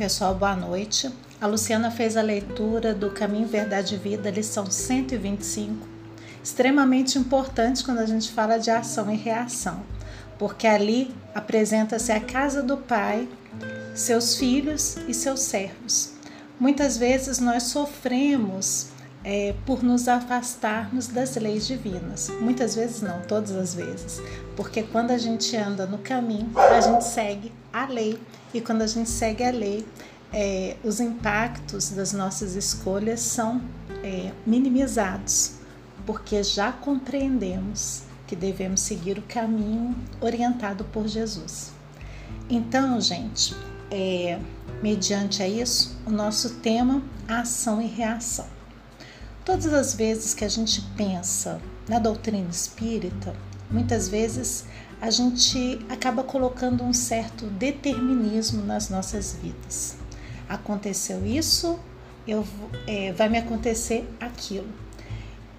pessoal? Boa noite. A Luciana fez a leitura do Caminho, Verdade e Vida, lição 125. Extremamente importante quando a gente fala de ação e reação, porque ali apresenta-se a casa do Pai, seus filhos e seus servos. Muitas vezes nós sofremos é, por nos afastarmos das leis divinas. Muitas vezes não, todas as vezes. Porque quando a gente anda no caminho, a gente segue a lei. E quando a gente segue a lei, é, os impactos das nossas escolhas são é, minimizados, porque já compreendemos que devemos seguir o caminho orientado por Jesus. Então, gente, é, mediante a isso, o nosso tema ação e reação. Todas as vezes que a gente pensa na doutrina espírita, muitas vezes a gente acaba colocando um certo determinismo nas nossas vidas. Aconteceu isso, eu, é, vai me acontecer aquilo.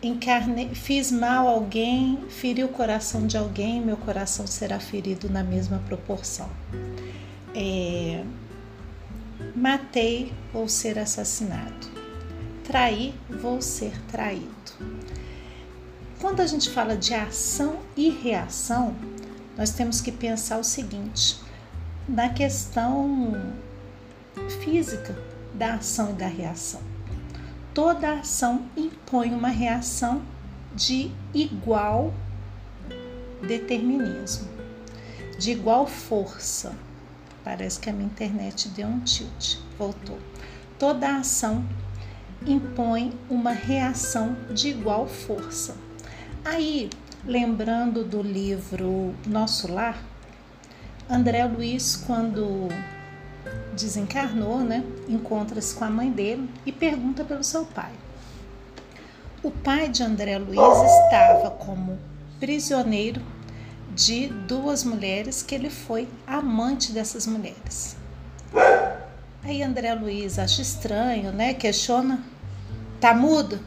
Encarne, fiz mal a alguém, feri o coração de alguém, meu coração será ferido na mesma proporção. É, matei, vou ser assassinado trair, vou ser traído. Quando a gente fala de ação e reação, nós temos que pensar o seguinte: na questão física da ação e da reação. Toda ação impõe uma reação de igual determinismo, de igual força. Parece que a minha internet deu um tilt, voltou. Toda ação impõe uma reação de igual força. Aí, lembrando do livro Nosso Lar, André Luiz, quando desencarnou, né, encontra-se com a mãe dele e pergunta pelo seu pai. O pai de André Luiz estava como prisioneiro de duas mulheres que ele foi amante dessas mulheres. Aí André Luiz acha estranho, né? Questiona. Tá mudo?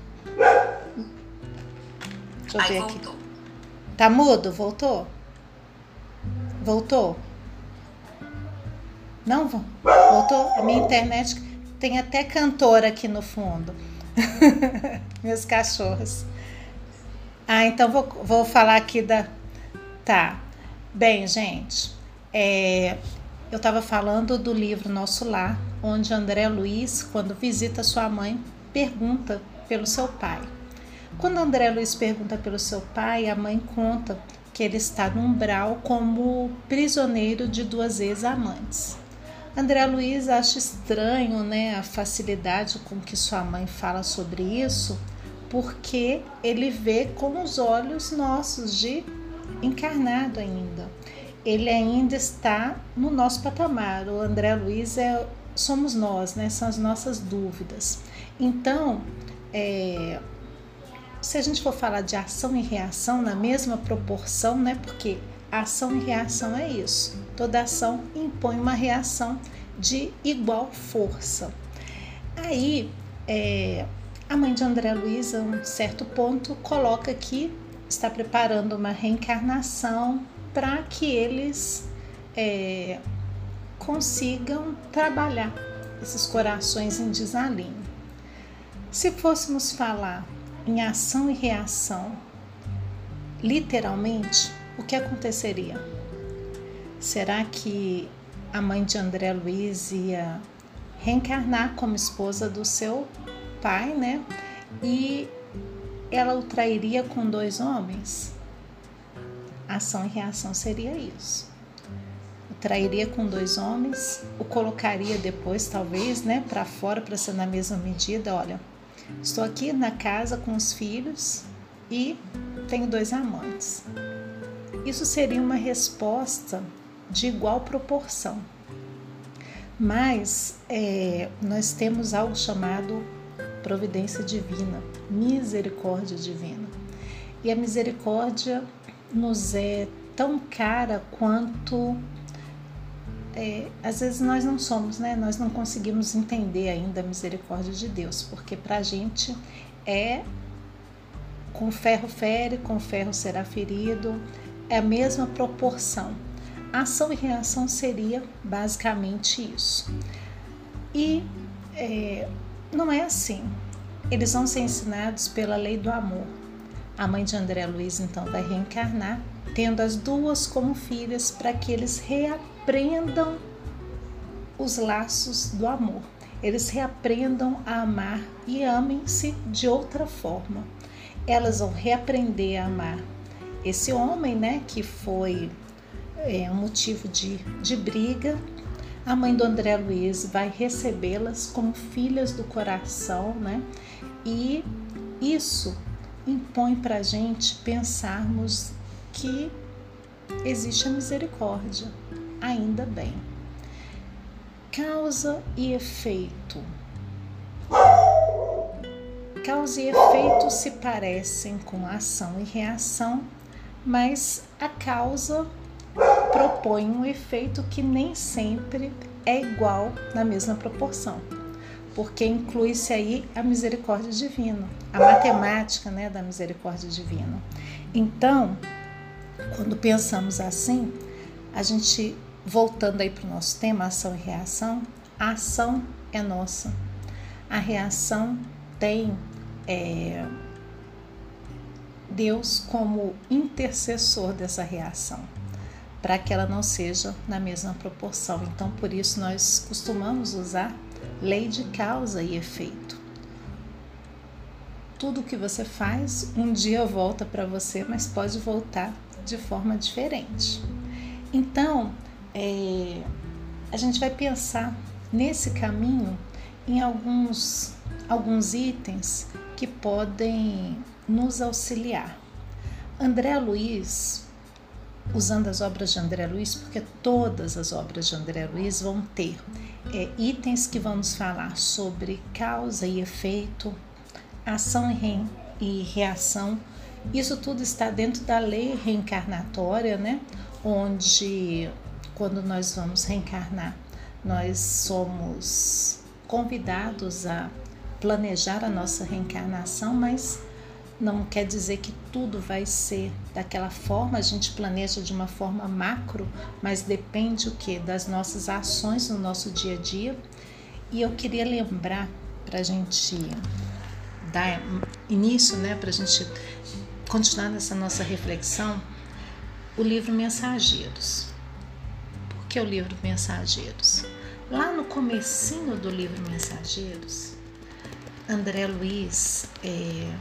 Deixa eu Aí ver voltou. aqui. Tá mudo? Voltou? Voltou? Não? vo- Voltou? A minha internet tem até cantora aqui no fundo. Meus cachorros. Ah, então vou, vou falar aqui da. Tá. Bem, gente, é, eu estava falando do livro Nosso Lar, onde André Luiz, quando visita sua mãe, pergunta pelo seu pai. Quando André Luiz pergunta pelo seu pai, a mãe conta que ele está no umbral como prisioneiro de duas ex-amantes. André Luiz acha estranho né, a facilidade com que sua mãe fala sobre isso, porque ele vê com os olhos nossos de encarnado ainda. Ele ainda está no nosso patamar. O André Luiz é somos nós, né? São as nossas dúvidas. Então, é, se a gente for falar de ação e reação na mesma proporção, né? Porque ação e reação é isso. Toda ação impõe uma reação de igual força. Aí, é, a mãe de André Luiz, a um certo ponto, coloca que está preparando uma reencarnação para que eles é, consigam trabalhar esses corações em desalinho. Se fôssemos falar em ação e reação, literalmente, o que aconteceria? Será que a mãe de André Luiz ia reencarnar como esposa do seu pai, né? E ela o trairia com dois homens? Ação e reação seria isso. O trairia com dois homens, o colocaria depois, talvez, né, para fora para ser na mesma medida. Olha, estou aqui na casa com os filhos e tenho dois amantes. Isso seria uma resposta de igual proporção. Mas é, nós temos algo chamado providência divina, misericórdia divina. E a misericórdia nos é tão cara quanto é, às vezes nós não somos, né? Nós não conseguimos entender ainda a misericórdia de Deus, porque para a gente é com ferro fere, com ferro será ferido, é a mesma proporção. Ação e reação seria basicamente isso. E é, não é assim. Eles vão ser ensinados pela lei do amor. A mãe de André Luiz então vai reencarnar, tendo as duas como filhas, para que eles reaprendam os laços do amor. Eles reaprendam a amar e amem-se de outra forma. Elas vão reaprender a amar esse homem, né, que foi é, um motivo de, de briga. A mãe do André Luiz vai recebê-las como filhas do coração, né? E isso impõe para a gente pensarmos que existe a misericórdia, ainda bem. Causa e efeito. Causa e efeito se parecem com ação e reação, mas a causa propõe um efeito que nem sempre é igual na mesma proporção, porque inclui-se aí a misericórdia divina, a matemática né, da misericórdia divina. Então, quando pensamos assim, a gente voltando aí para o nosso tema, ação e reação, a ação é nossa. A reação tem é, Deus como intercessor dessa reação, para que ela não seja na mesma proporção. Então, por isso, nós costumamos usar lei de causa e efeito. Tudo que você faz um dia volta para você, mas pode voltar de forma diferente. Então, é, a gente vai pensar nesse caminho em alguns, alguns itens que podem nos auxiliar. André Luiz, usando as obras de André Luiz, porque todas as obras de André Luiz vão ter é, itens que vamos falar sobre causa e efeito, ação e, re, e reação. Isso tudo está dentro da lei reencarnatória, né? Onde quando nós vamos reencarnar, nós somos convidados a planejar a nossa reencarnação, mas não quer dizer que tudo vai ser daquela forma, a gente planeja de uma forma macro, mas depende o que das nossas ações no nosso dia a dia. E eu queria lembrar para a gente dar início, né, para a gente continuar nessa nossa reflexão, o livro Mensageiros que é o livro Mensageiros. Lá no comecinho do livro Mensageiros, André Luiz é,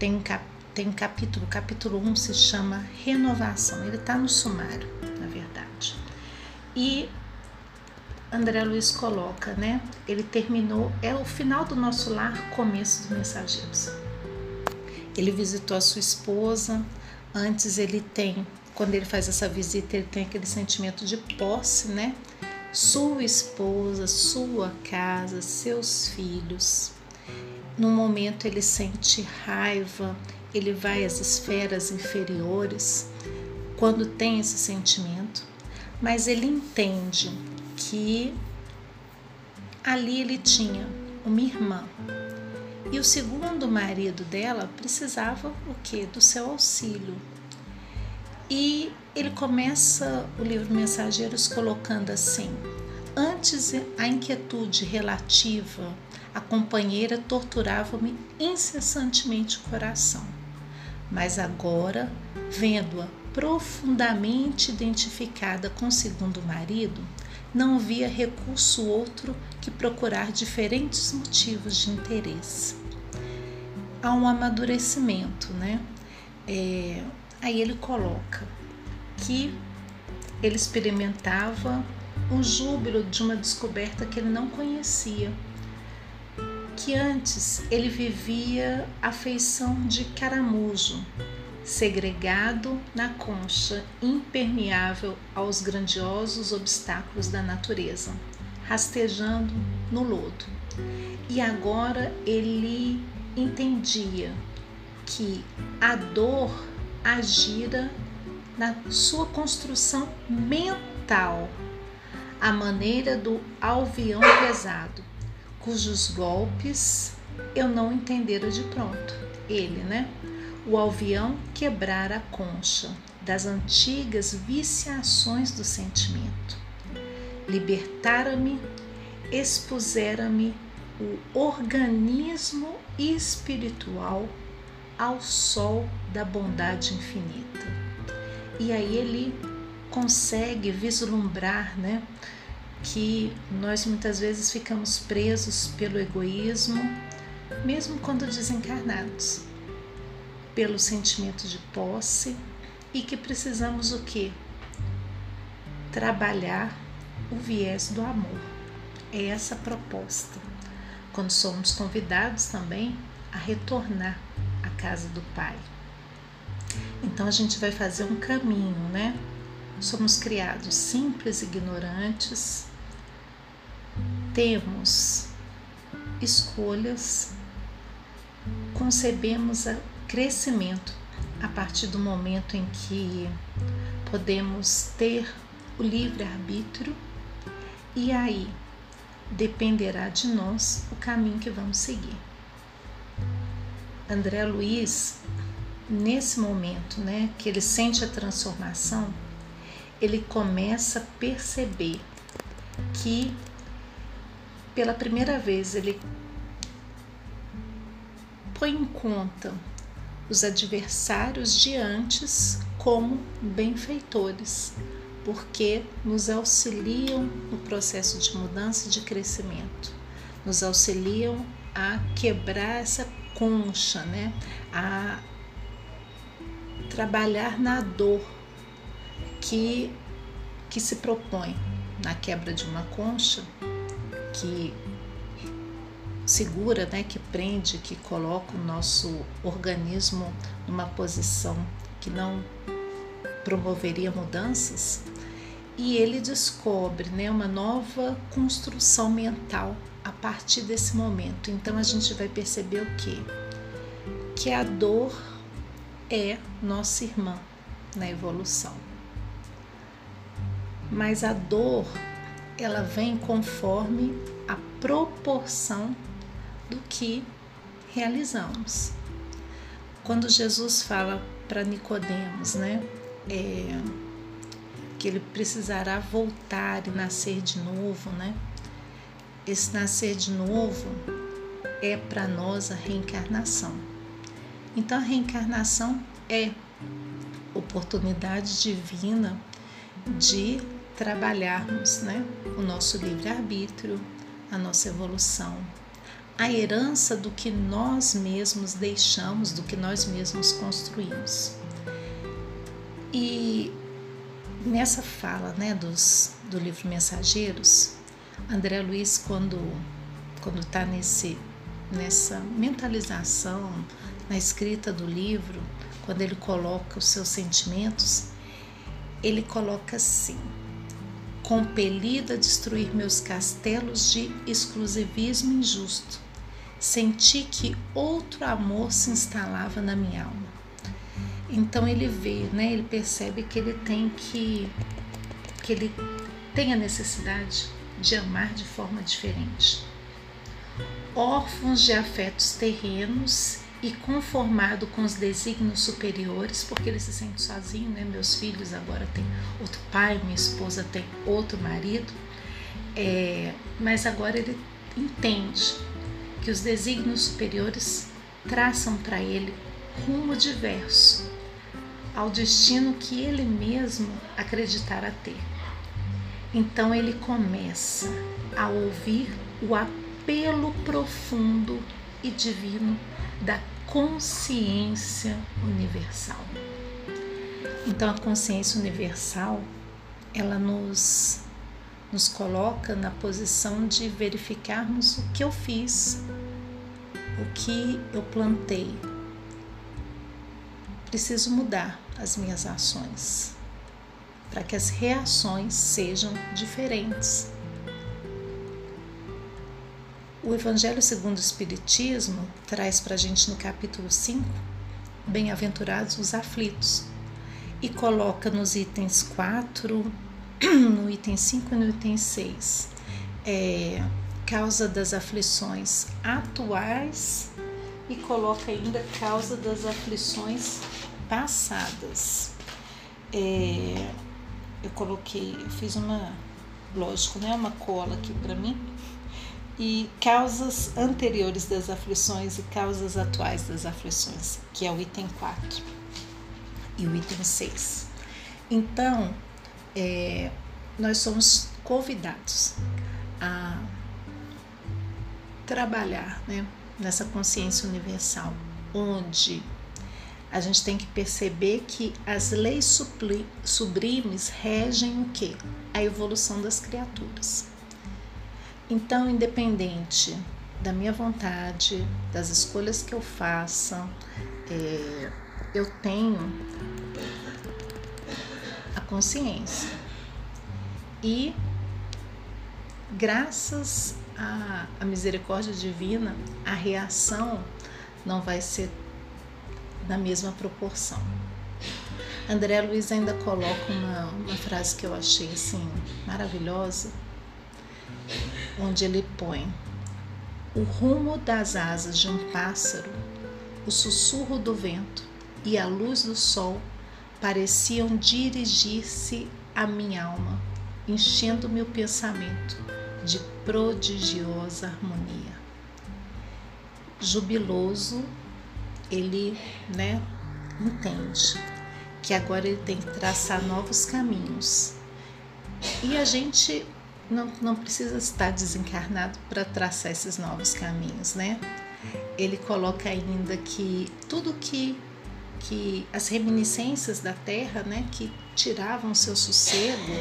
tem, um cap, tem um capítulo, capítulo 1 se chama Renovação. Ele está no sumário, na verdade. E André Luiz coloca, né? Ele terminou, é o final do nosso lar, começo do Mensageiros. Ele visitou a sua esposa, antes ele tem quando ele faz essa visita, ele tem aquele sentimento de posse, né? Sua esposa, sua casa, seus filhos. No momento ele sente raiva, ele vai às esferas inferiores quando tem esse sentimento, mas ele entende que ali ele tinha uma irmã. E o segundo marido dela precisava o que? Do seu auxílio, e ele começa o livro Mensageiros colocando assim: Antes a inquietude relativa à companheira torturava-me incessantemente o coração, mas agora, vendo-a profundamente identificada com o segundo marido, não via recurso outro que procurar diferentes motivos de interesse. Há um amadurecimento, né? É, Aí ele coloca que ele experimentava o júbilo de uma descoberta que ele não conhecia, que antes ele vivia a feição de caramujo, segregado na concha, impermeável aos grandiosos obstáculos da natureza, rastejando no lodo. E agora ele entendia que a dor agira na sua construção mental, a maneira do alvião pesado, cujos golpes eu não entendera de pronto. Ele, né? O alvião quebrara a concha das antigas viciações do sentimento. Libertara-me expusera-me o organismo espiritual ao sol da bondade infinita. E aí ele consegue vislumbrar, né, que nós muitas vezes ficamos presos pelo egoísmo, mesmo quando desencarnados, pelo sentimento de posse e que precisamos o quê? Trabalhar o viés do amor. É essa a proposta. Quando somos convidados também a retornar casa do Pai. Então a gente vai fazer um caminho, né? Somos criados simples, ignorantes, temos escolhas, concebemos o crescimento a partir do momento em que podemos ter o livre-arbítrio e aí dependerá de nós o caminho que vamos seguir. André Luiz, nesse momento, né, que ele sente a transformação, ele começa a perceber que pela primeira vez ele põe em conta os adversários de antes como benfeitores, porque nos auxiliam no processo de mudança e de crescimento, nos auxiliam a quebrar essa concha, né? a trabalhar na dor que, que se propõe na quebra de uma concha que segura, né, que prende, que coloca o nosso organismo numa posição que não promoveria mudanças, e ele descobre né, uma nova construção mental a partir desse momento. Então a gente vai perceber o que? Que a dor é nossa irmã na evolução. Mas a dor ela vem conforme a proporção do que realizamos. Quando Jesus fala para Nicodemos, né, é, que ele precisará voltar e nascer de novo, né? Esse nascer de novo é para nós a reencarnação. Então a reencarnação é oportunidade divina de trabalharmos né, o nosso livre-arbítrio, a nossa evolução, a herança do que nós mesmos deixamos, do que nós mesmos construímos. E nessa fala né, dos, do livro Mensageiros, André Luiz, quando quando está nesse nessa mentalização, na escrita do livro, quando ele coloca os seus sentimentos, ele coloca assim: compelido a destruir meus castelos de exclusivismo injusto, senti que outro amor se instalava na minha alma. Então ele vê, né? Ele percebe que ele tem que que ele tem a necessidade de amar de forma diferente. Órfãos de afetos terrenos e conformado com os desígnios superiores, porque ele se sente sozinho, né? Meus filhos agora têm outro pai, minha esposa tem outro marido, é, mas agora ele entende que os desígnios superiores traçam para ele rumo diverso ao destino que ele mesmo acreditara ter. Então ele começa a ouvir o apelo profundo e divino da consciência universal. Então a consciência universal, ela nos nos coloca na posição de verificarmos o que eu fiz, o que eu plantei. Preciso mudar as minhas ações para que as reações sejam diferentes. O Evangelho segundo o Espiritismo traz para a gente no capítulo 5, Bem-aventurados os aflitos, e coloca nos itens 4, no item 5 e no item 6, é, causa das aflições atuais e coloca ainda causa das aflições passadas. É, eu coloquei, eu fiz uma, lógico, né, uma cola aqui para mim e causas anteriores das aflições e causas atuais das aflições, que é o item 4 e o item 6. Então, é, nós somos convidados a trabalhar né, nessa consciência universal, onde a gente tem que perceber que as leis sublimes regem o que? A evolução das criaturas. Então, independente da minha vontade, das escolhas que eu faça, é, eu tenho a consciência. E graças à, à misericórdia divina, a reação não vai ser na mesma proporção. André Luiz ainda coloca uma, uma frase que eu achei assim maravilhosa, onde ele põe o rumo das asas de um pássaro, o sussurro do vento e a luz do sol pareciam dirigir-se à minha alma, enchendo meu pensamento de prodigiosa harmonia. Jubiloso, ele, né, entende que agora ele tem que traçar novos caminhos. E a gente não, não precisa estar desencarnado para traçar esses novos caminhos, né? Ele coloca ainda que tudo que que as reminiscências da terra, né, que tiravam seu sossego,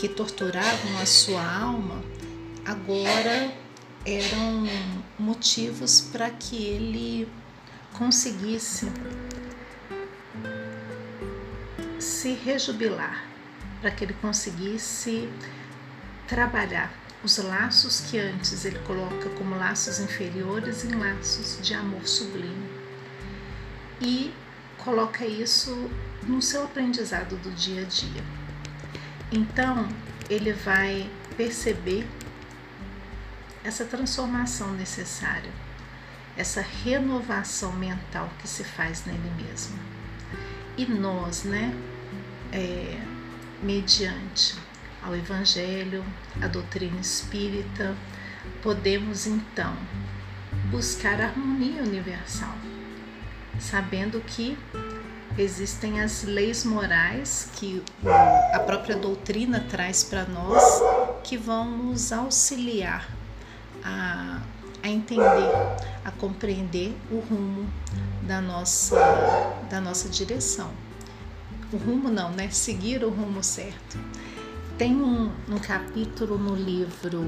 que torturavam a sua alma, agora eram motivos para que ele conseguisse se rejubilar, para que ele conseguisse trabalhar os laços que antes ele coloca como laços inferiores em laços de amor sublime. E coloca isso no seu aprendizado do dia a dia. Então, ele vai perceber essa transformação necessária, essa renovação mental que se faz nele mesmo. E nós, né, é, mediante ao Evangelho, à doutrina espírita, podemos então buscar a harmonia universal, sabendo que existem as leis morais que a própria doutrina traz para nós que vão nos auxiliar a, a entender, a compreender o rumo da nossa, da nossa direção. O rumo não, né? Seguir o rumo certo. Tem um, um capítulo no livro,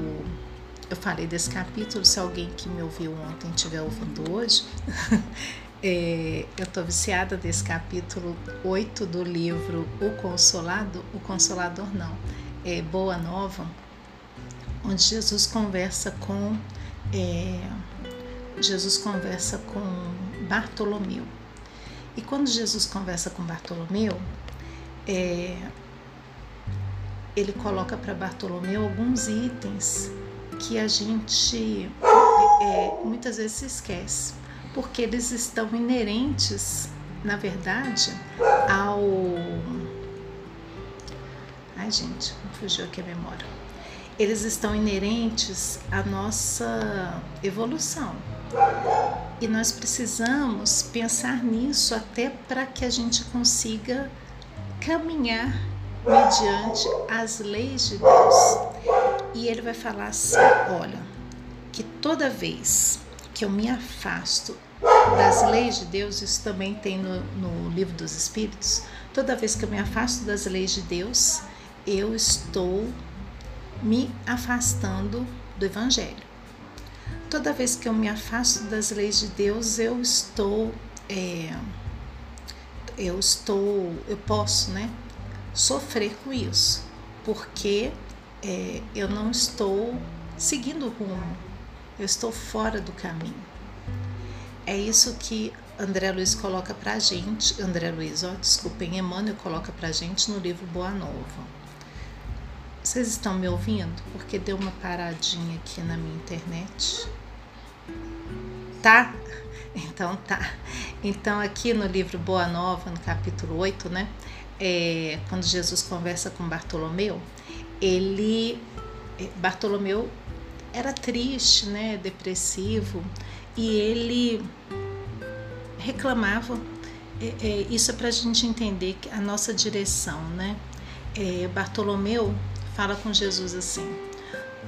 eu falei desse capítulo, se alguém que me ouviu ontem estiver ouvindo hoje, é, eu estou viciada desse capítulo 8 do livro O Consolado, O Consolador não, é Boa Nova, onde Jesus conversa com é, Jesus conversa com Bartolomeu. E quando Jesus conversa com Bartolomeu, é, ele coloca para Bartolomeu alguns itens que a gente é, muitas vezes se esquece, porque eles estão inerentes, na verdade, ao. Ai, gente, fugiu aqui a memória. Eles estão inerentes à nossa evolução. E nós precisamos pensar nisso até para que a gente consiga caminhar mediante as leis de Deus. E ele vai falar assim: olha, que toda vez que eu me afasto das leis de Deus, isso também tem no, no livro dos Espíritos, toda vez que eu me afasto das leis de Deus, eu estou me afastando do Evangelho. Toda vez que eu me afasto das leis de Deus, eu estou, é, eu estou, eu posso, né, sofrer com isso, porque é, eu não estou seguindo o rumo, eu estou fora do caminho. É isso que André Luiz coloca pra gente, André Luiz, ó, desculpem, Emmanuel coloca pra gente no livro Boa Nova. Vocês estão me ouvindo? Porque deu uma paradinha aqui na minha internet. Tá? Então tá. Então aqui no livro Boa Nova, no capítulo 8, né? é, quando Jesus conversa com Bartolomeu, ele é, Bartolomeu era triste, né, depressivo, e ele reclamava. É, é, isso é para a gente entender a nossa direção, né? É, Bartolomeu fala com Jesus assim: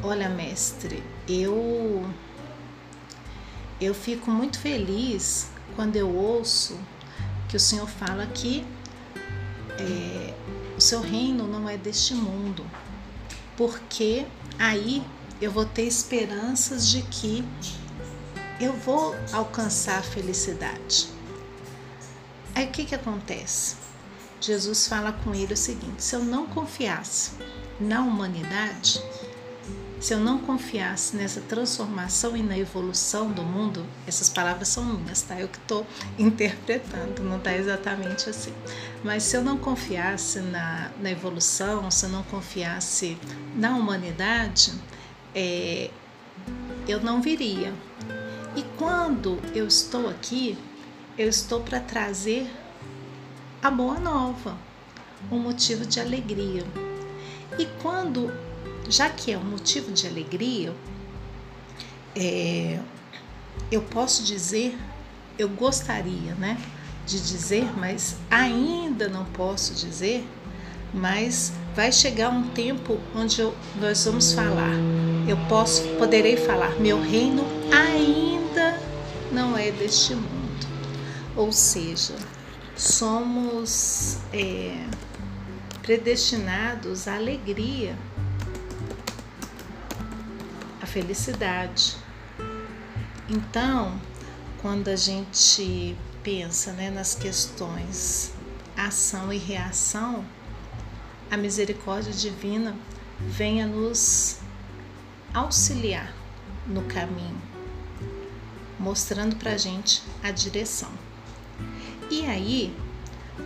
Olha, mestre, eu eu fico muito feliz quando eu ouço que o Senhor fala que é, o seu reino não é deste mundo, porque aí eu vou ter esperanças de que eu vou alcançar a felicidade. Aí o que, que acontece? Jesus fala com ele o seguinte: se eu não confiasse na humanidade, se eu não confiasse nessa transformação e na evolução do mundo, essas palavras são minhas, tá? Eu que estou interpretando, não está exatamente assim. Mas se eu não confiasse na, na evolução, se eu não confiasse na humanidade, é, eu não viria. E quando eu estou aqui, eu estou para trazer a boa nova, um motivo de alegria. E quando, já que é um motivo de alegria, é, eu posso dizer, eu gostaria, né, de dizer, mas ainda não posso dizer, mas vai chegar um tempo onde eu, nós vamos falar. Eu posso, poderei falar, meu reino ainda não é deste mundo. Ou seja, somos é, predestinados à alegria, à felicidade. Então, quando a gente pensa né, nas questões ação e reação, a misericórdia divina venha nos auxiliar no caminho, mostrando para a gente a direção. E aí,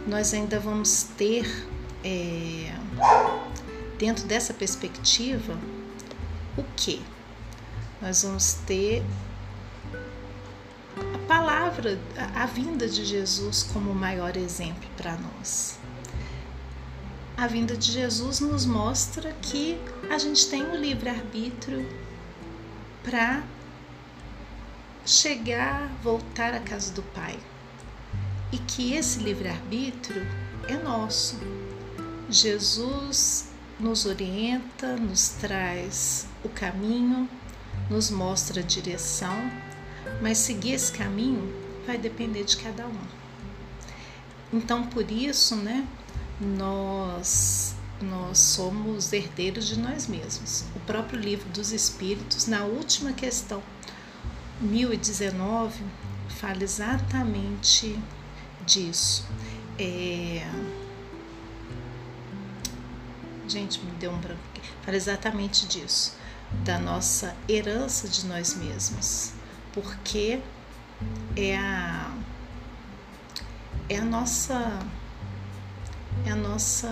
nós ainda vamos ter, é, dentro dessa perspectiva, o que? Nós vamos ter a palavra, a, vinda de Jesus como o maior exemplo para nós a vinda de Jesus nos mostra que a gente tem um livre-arbítrio para chegar, voltar à casa do Pai. E que esse livre-arbítrio é nosso. Jesus nos orienta, nos traz o caminho, nos mostra a direção, mas seguir esse caminho vai depender de cada um. Então, por isso, né, nós nós somos herdeiros de nós mesmos. O próprio livro dos Espíritos, na última questão 1019, fala exatamente disso. É... Gente, me deu um branco aqui. Fala exatamente disso, da nossa herança de nós mesmos, porque é a é a nossa é a nossa,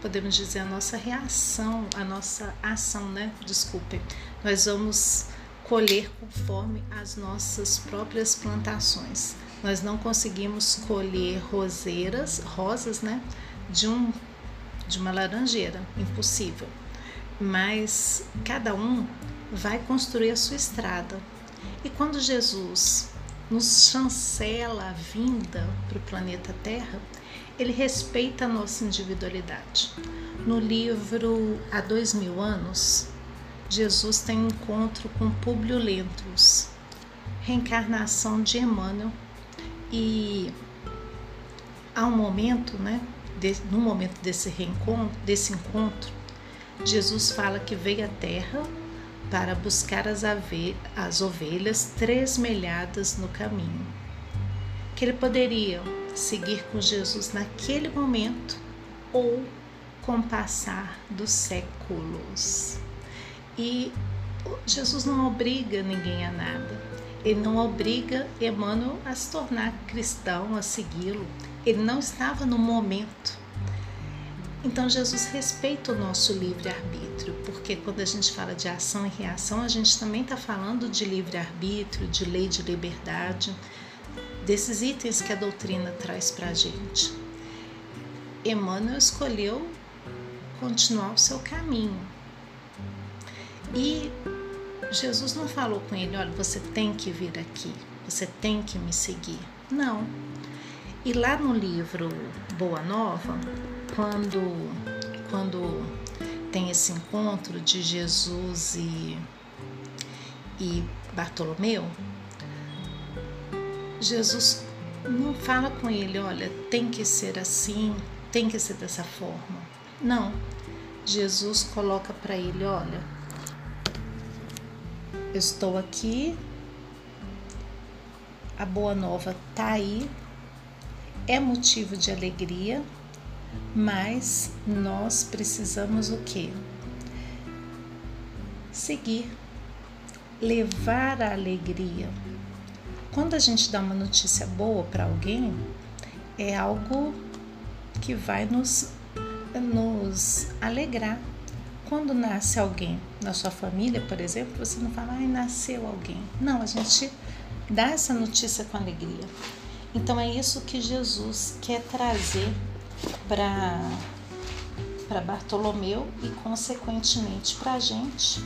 podemos dizer, a nossa reação, a nossa ação, né? Desculpem. Nós vamos colher conforme as nossas próprias plantações. Nós não conseguimos colher roseiras, rosas, né? De um de uma laranjeira, impossível. Mas cada um vai construir a sua estrada. E quando Jesus nos chancela a vinda para o planeta Terra, ele respeita a nossa individualidade. No livro Há Dois Mil Anos, Jesus tem um encontro com Públio Lentulus, reencarnação de Emmanuel, e há um momento, né, de, no momento desse reencontro, desse encontro, Jesus fala que veio à Terra para buscar as, as ovelhas tresmelhadas no caminho. Que ele poderia seguir com Jesus naquele momento ou com o passar dos séculos. E Jesus não obriga ninguém a nada. Ele não obriga Emmanuel a se tornar cristão, a segui-lo. Ele não estava no momento então Jesus respeita o nosso livre-arbítrio, porque quando a gente fala de ação e reação, a gente também está falando de livre-arbítrio, de lei de liberdade, desses itens que a doutrina traz para a gente. Emmanuel escolheu continuar o seu caminho. E Jesus não falou com ele: olha, você tem que vir aqui, você tem que me seguir. Não. E lá no livro Boa Nova, quando, quando tem esse encontro de Jesus e, e Bartolomeu, Jesus não fala com ele, olha, tem que ser assim, tem que ser dessa forma. Não. Jesus coloca para ele, olha, eu estou aqui, a boa nova tá aí, é motivo de alegria, mas nós precisamos o quê? Seguir, levar a alegria. Quando a gente dá uma notícia boa para alguém, é algo que vai nos, nos alegrar, quando nasce alguém na sua família, por exemplo, você não fala, ai, nasceu alguém. Não, a gente dá essa notícia com alegria. Então é isso que Jesus quer trazer para para Bartolomeu e consequentemente para a gente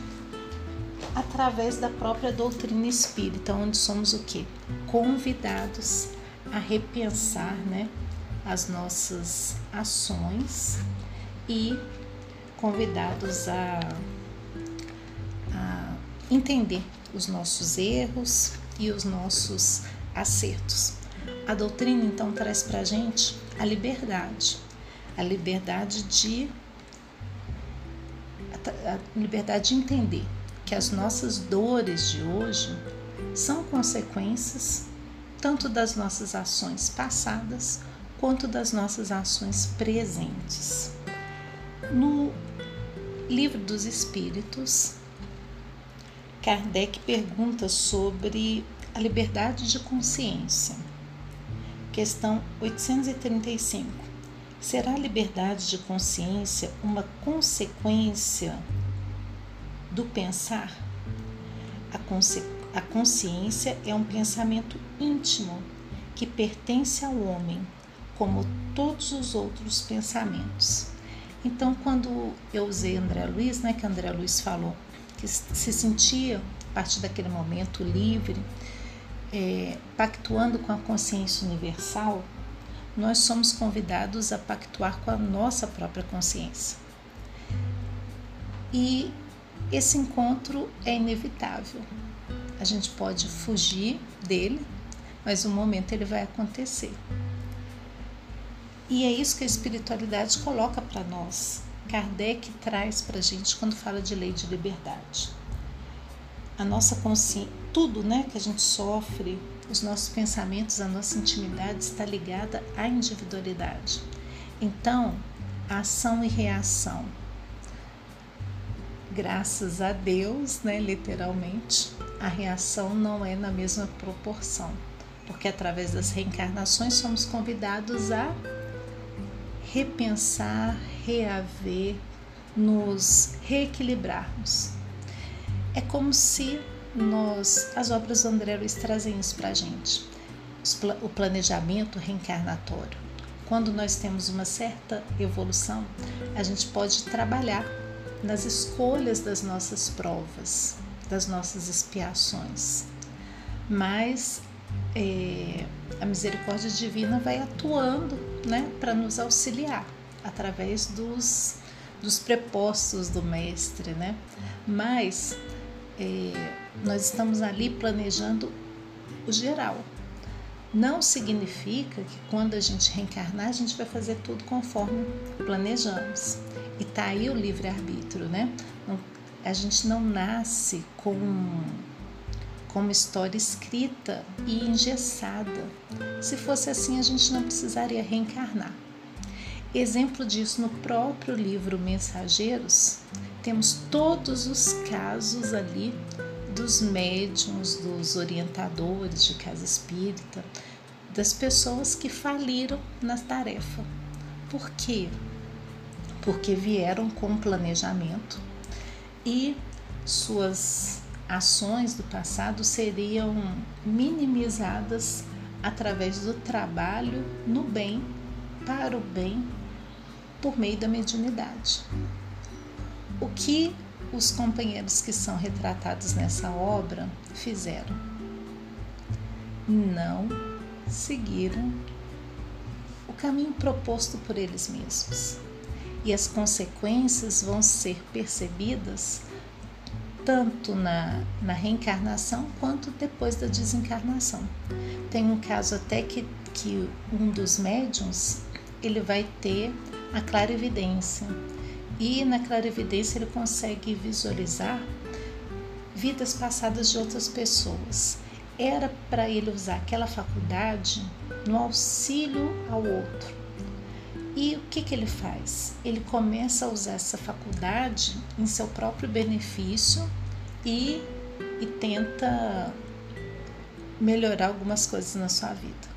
através da própria doutrina espírita, onde somos o que convidados a repensar, né, as nossas ações e convidados a, a entender os nossos erros e os nossos acertos. A doutrina então traz para a gente a liberdade, a liberdade de a liberdade de entender que as nossas dores de hoje são consequências tanto das nossas ações passadas quanto das nossas ações presentes. No Livro dos Espíritos, Kardec pergunta sobre a liberdade de consciência. Questão 835. Será a liberdade de consciência uma consequência do pensar? A, a consciência é um pensamento íntimo que pertence ao homem, como todos os outros pensamentos. Então, quando eu usei André Luiz, né, que André Luiz falou que se sentia, a partir daquele momento, livre, é, pactuando com a consciência universal, nós somos convidados a pactuar com a nossa própria consciência. E esse encontro é inevitável. A gente pode fugir dele, mas um momento ele vai acontecer. E é isso que a espiritualidade coloca para nós. Kardec traz para a gente quando fala de lei de liberdade. A nossa consciência, tudo né, que a gente sofre, os nossos pensamentos, a nossa intimidade está ligada à individualidade. Então, ação e reação. Graças a Deus, né, literalmente, a reação não é na mesma proporção, porque através das reencarnações somos convidados a repensar, reaver, nos reequilibrarmos. É como se nós, as obras do André Luiz trazem isso para a gente, o planejamento reencarnatório. Quando nós temos uma certa evolução, a gente pode trabalhar nas escolhas das nossas provas, das nossas expiações. Mas é, a misericórdia divina vai atuando né, para nos auxiliar através dos, dos prepostos do Mestre. Né? Mas é, nós estamos ali planejando o geral. Não significa que quando a gente reencarnar, a gente vai fazer tudo conforme planejamos. E tá aí o livre-arbítrio, né? A gente não nasce com com uma história escrita e engessada. Se fosse assim, a gente não precisaria reencarnar. Exemplo disso no próprio livro Mensageiros, temos todos os casos ali dos médiums, dos orientadores de casa espírita, das pessoas que faliram na tarefa. Por quê? Porque vieram com planejamento e suas ações do passado seriam minimizadas através do trabalho no bem, para o bem, por meio da mediunidade. O que os companheiros que são retratados nessa obra fizeram? Não seguiram o caminho proposto por eles mesmos. E as consequências vão ser percebidas tanto na, na reencarnação quanto depois da desencarnação. Tem um caso até que, que um dos médiums ele vai ter a clarividência e na clarividência ele consegue visualizar vidas passadas de outras pessoas. Era para ele usar aquela faculdade no auxílio ao outro. E o que, que ele faz? Ele começa a usar essa faculdade em seu próprio benefício e, e tenta melhorar algumas coisas na sua vida.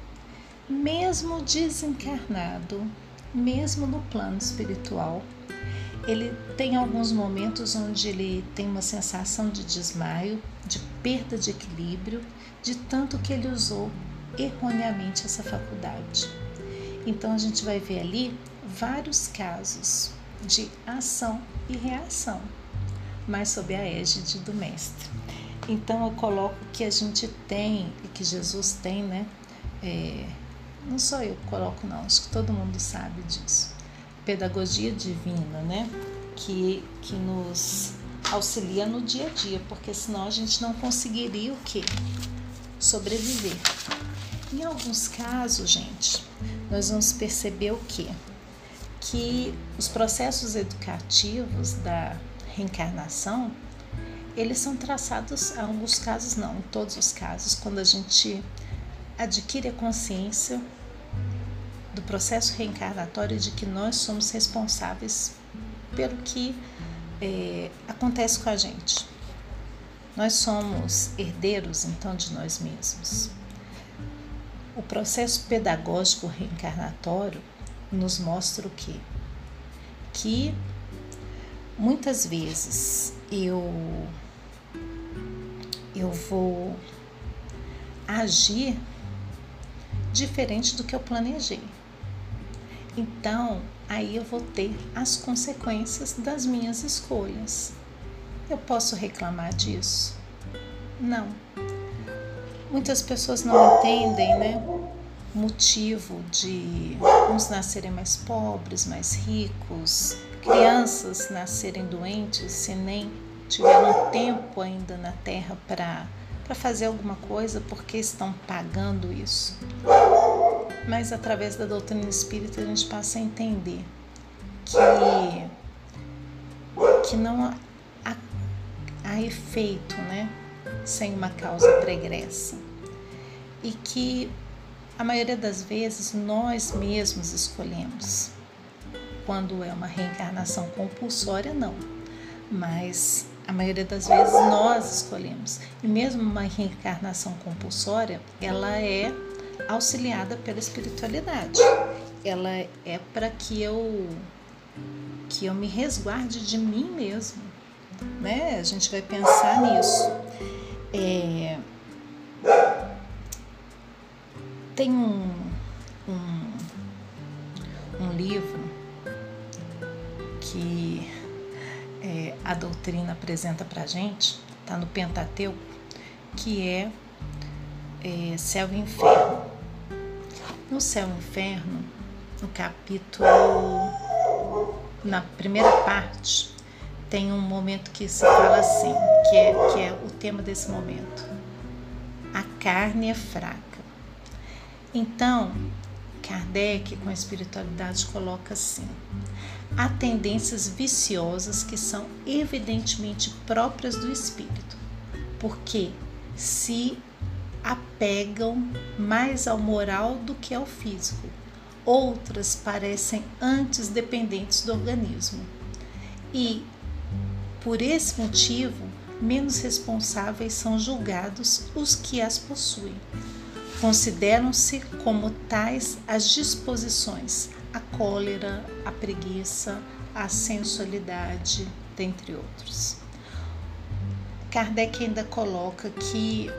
Mesmo desencarnado, mesmo no plano espiritual, ele tem alguns momentos onde ele tem uma sensação de desmaio, de perda de equilíbrio, de tanto que ele usou erroneamente essa faculdade. Então a gente vai ver ali vários casos de ação e reação, mas sob a égide do mestre. Então eu coloco que a gente tem e que Jesus tem, né? É, não só eu coloco, não, acho que todo mundo sabe disso. Pedagogia divina, né? Que, que nos auxilia no dia a dia, porque senão a gente não conseguiria o quê? Sobreviver. Em alguns casos, gente, nós vamos perceber o quê? Que os processos educativos da reencarnação, eles são traçados, em alguns casos não, em todos os casos, quando a gente adquire a consciência do processo reencarnatório de que nós somos responsáveis pelo que é, acontece com a gente. Nós somos herdeiros então de nós mesmos. O processo pedagógico reencarnatório nos mostra o quê? Que muitas vezes eu eu vou agir diferente do que eu planejei. Então, aí eu vou ter as consequências das minhas escolhas. Eu posso reclamar disso? Não. Muitas pessoas não entendem, né? Motivo de uns nascerem mais pobres, mais ricos, crianças nascerem doentes se nem tiveram tempo ainda na Terra para fazer alguma coisa porque estão pagando isso. Mas através da doutrina espírita a gente passa a entender que, que não há, há efeito né, sem uma causa pregressa. E que a maioria das vezes nós mesmos escolhemos. Quando é uma reencarnação compulsória, não. Mas a maioria das vezes nós escolhemos. E mesmo uma reencarnação compulsória, ela é auxiliada pela espiritualidade. Ela é para que eu que eu me resguarde de mim mesmo, né? A gente vai pensar nisso. É, tem um, um, um livro que é, a doutrina apresenta para gente, está no Pentateuco, que é, é Céu e Inferno. No Céu e Inferno, no capítulo, na primeira parte, tem um momento que se fala assim, que é, que é o tema desse momento. A carne é fraca. Então, Kardec, com a espiritualidade, coloca assim: há tendências viciosas que são evidentemente próprias do espírito, porque se apegam mais ao moral do que ao físico. Outras parecem antes dependentes do organismo. E, por esse motivo, menos responsáveis são julgados os que as possuem. Consideram-se como tais as disposições, a cólera, a preguiça, a sensualidade, dentre outros. Kardec ainda coloca que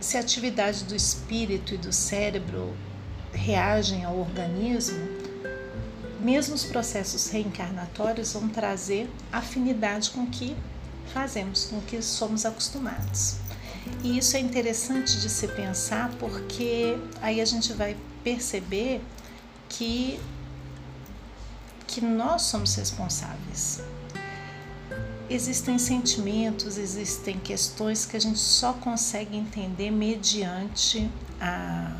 se a atividade do espírito e do cérebro reagem ao organismo, mesmo os processos reencarnatórios vão trazer afinidade com o que fazemos, com o que somos acostumados. E isso é interessante de se pensar porque aí a gente vai perceber que, que nós somos responsáveis. Existem sentimentos, existem questões que a gente só consegue entender mediante a,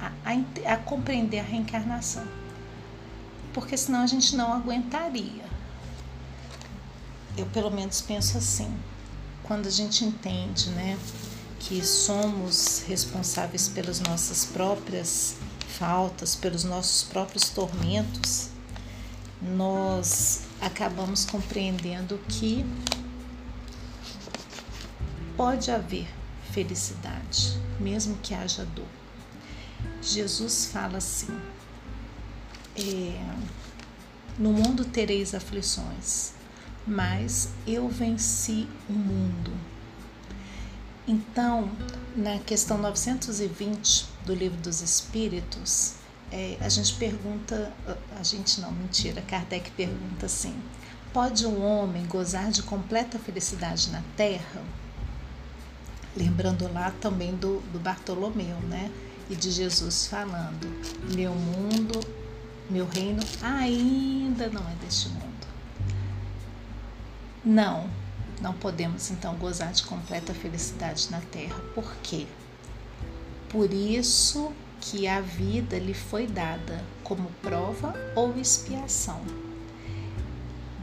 a, a, a compreender a reencarnação. Porque senão a gente não aguentaria. Eu pelo menos penso assim quando a gente entende, né, que somos responsáveis pelas nossas próprias faltas, pelos nossos próprios tormentos, nós acabamos compreendendo que pode haver felicidade, mesmo que haja dor. Jesus fala assim: é, no mundo tereis aflições, mas eu venci o mundo. Então, na questão 920 do Livro dos Espíritos, é, a gente pergunta, a gente não, mentira, Kardec pergunta assim: pode um homem gozar de completa felicidade na Terra? Lembrando lá também do, do Bartolomeu, né? E de Jesus falando: meu mundo, meu reino ainda não é deste mundo. Não, não podemos então gozar de completa felicidade na terra. Por quê? Por isso que a vida lhe foi dada como prova ou expiação.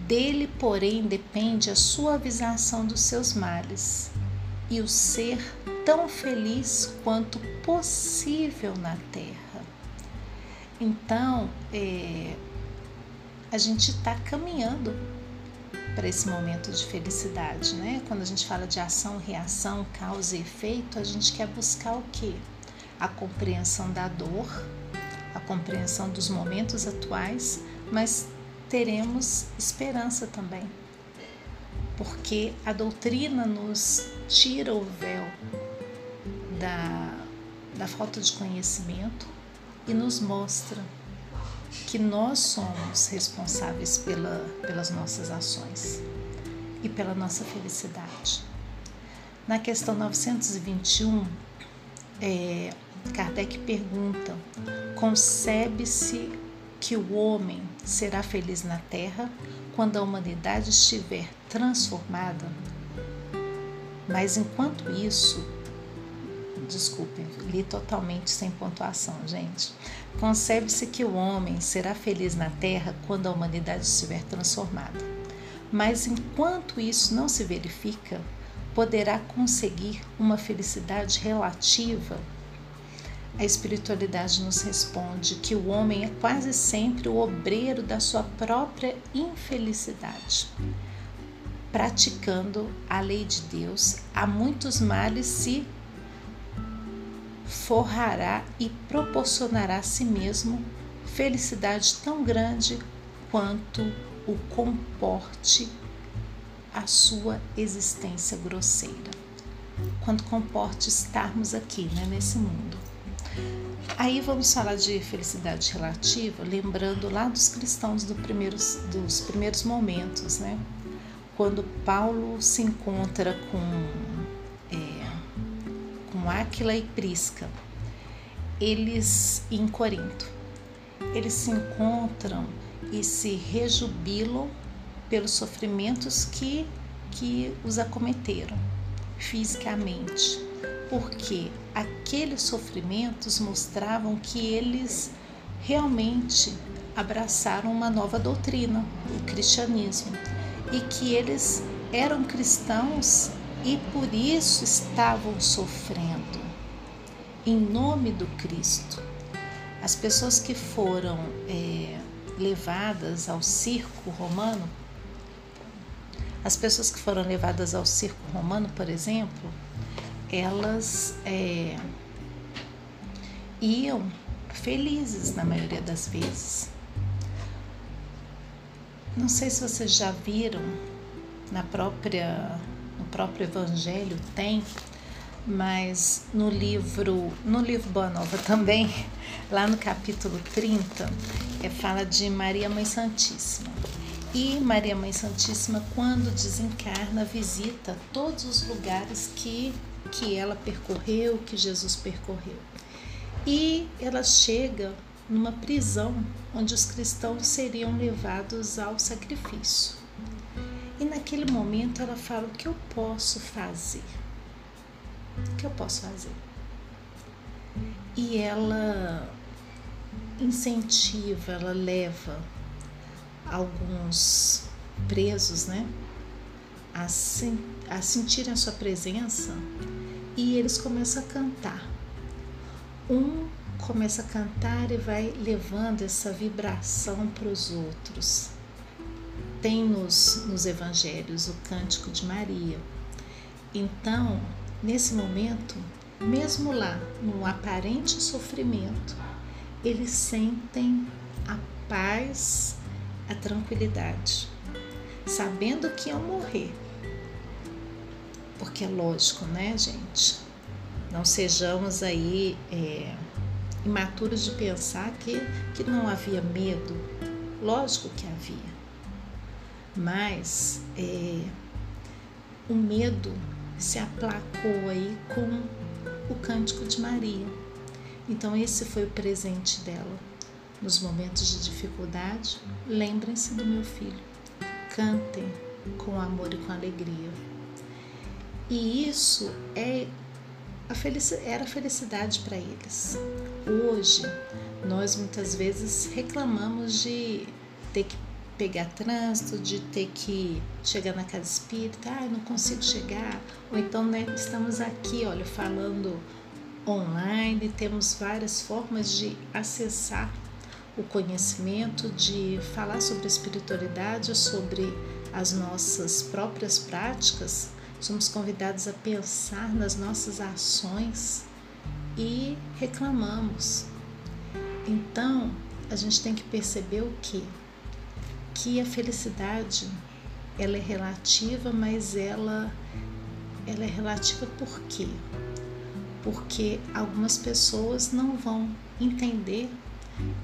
Dele, porém, depende a suavização dos seus males e o ser tão feliz quanto possível na terra. Então, é, a gente está caminhando para esse momento de felicidade, né? Quando a gente fala de ação, reação, causa e efeito, a gente quer buscar o quê? A compreensão da dor, a compreensão dos momentos atuais, mas teremos esperança também. Porque a doutrina nos tira o véu da, da falta de conhecimento e nos mostra que nós somos responsáveis pela, pelas nossas ações e pela nossa felicidade. Na questão 921, é, Kardec pergunta: concebe-se que o homem será feliz na Terra quando a humanidade estiver transformada? Mas enquanto isso, desculpem, li totalmente sem pontuação, gente. Concebe-se que o homem será feliz na terra quando a humanidade estiver transformada. Mas enquanto isso não se verifica, poderá conseguir uma felicidade relativa? A espiritualidade nos responde que o homem é quase sempre o obreiro da sua própria infelicidade. Praticando a lei de Deus, há muitos males se forrará e proporcionará a si mesmo felicidade tão grande quanto o comporte a sua existência grosseira. Quanto comporte estarmos aqui, né, nesse mundo. Aí vamos falar de felicidade relativa, lembrando lá dos cristãos do primeiros, dos primeiros momentos, né? Quando Paulo se encontra com com Áquila e Prisca, eles em Corinto. Eles se encontram e se rejubilam pelos sofrimentos que, que os acometeram fisicamente, porque aqueles sofrimentos mostravam que eles realmente abraçaram uma nova doutrina, o cristianismo, e que eles eram cristãos e por isso estavam sofrendo. Em nome do Cristo, as pessoas que foram é, levadas ao circo romano, as pessoas que foram levadas ao circo romano, por exemplo, elas é, iam felizes na maioria das vezes. Não sei se vocês já viram na própria no próprio Evangelho tem mas no livro, no livro Boa Nova também, lá no capítulo 30, é, fala de Maria Mãe Santíssima. E Maria Mãe Santíssima, quando desencarna, visita todos os lugares que, que ela percorreu, que Jesus percorreu. E ela chega numa prisão onde os cristãos seriam levados ao sacrifício. E naquele momento ela fala: O que eu posso fazer? O que eu posso fazer? E ela incentiva, ela leva alguns presos, né, a, sen a sentirem a sua presença e eles começam a cantar. Um começa a cantar e vai levando essa vibração para os outros. Tem nos, nos evangelhos o cântico de Maria. Então, nesse momento, mesmo lá, no aparente sofrimento, eles sentem a paz, a tranquilidade, sabendo que iam morrer. Porque é lógico, né, gente? Não sejamos aí é, imaturos de pensar que, que não havia medo. Lógico que havia. Mas é, o medo se aplacou aí com o cântico de Maria. Então esse foi o presente dela. Nos momentos de dificuldade, lembrem-se do meu filho. Cantem com amor e com alegria. E isso é a felicidade, era a felicidade para eles. Hoje, nós muitas vezes reclamamos de ter que pegar trânsito, de ter que chegar na casa espírita, ah, não consigo chegar, ou então né, estamos aqui, olha, falando online, temos várias formas de acessar o conhecimento, de falar sobre espiritualidade, sobre as nossas próprias práticas, somos convidados a pensar nas nossas ações e reclamamos. Então, a gente tem que perceber o que? Que a felicidade ela é relativa, mas ela, ela é relativa por quê? Porque algumas pessoas não vão entender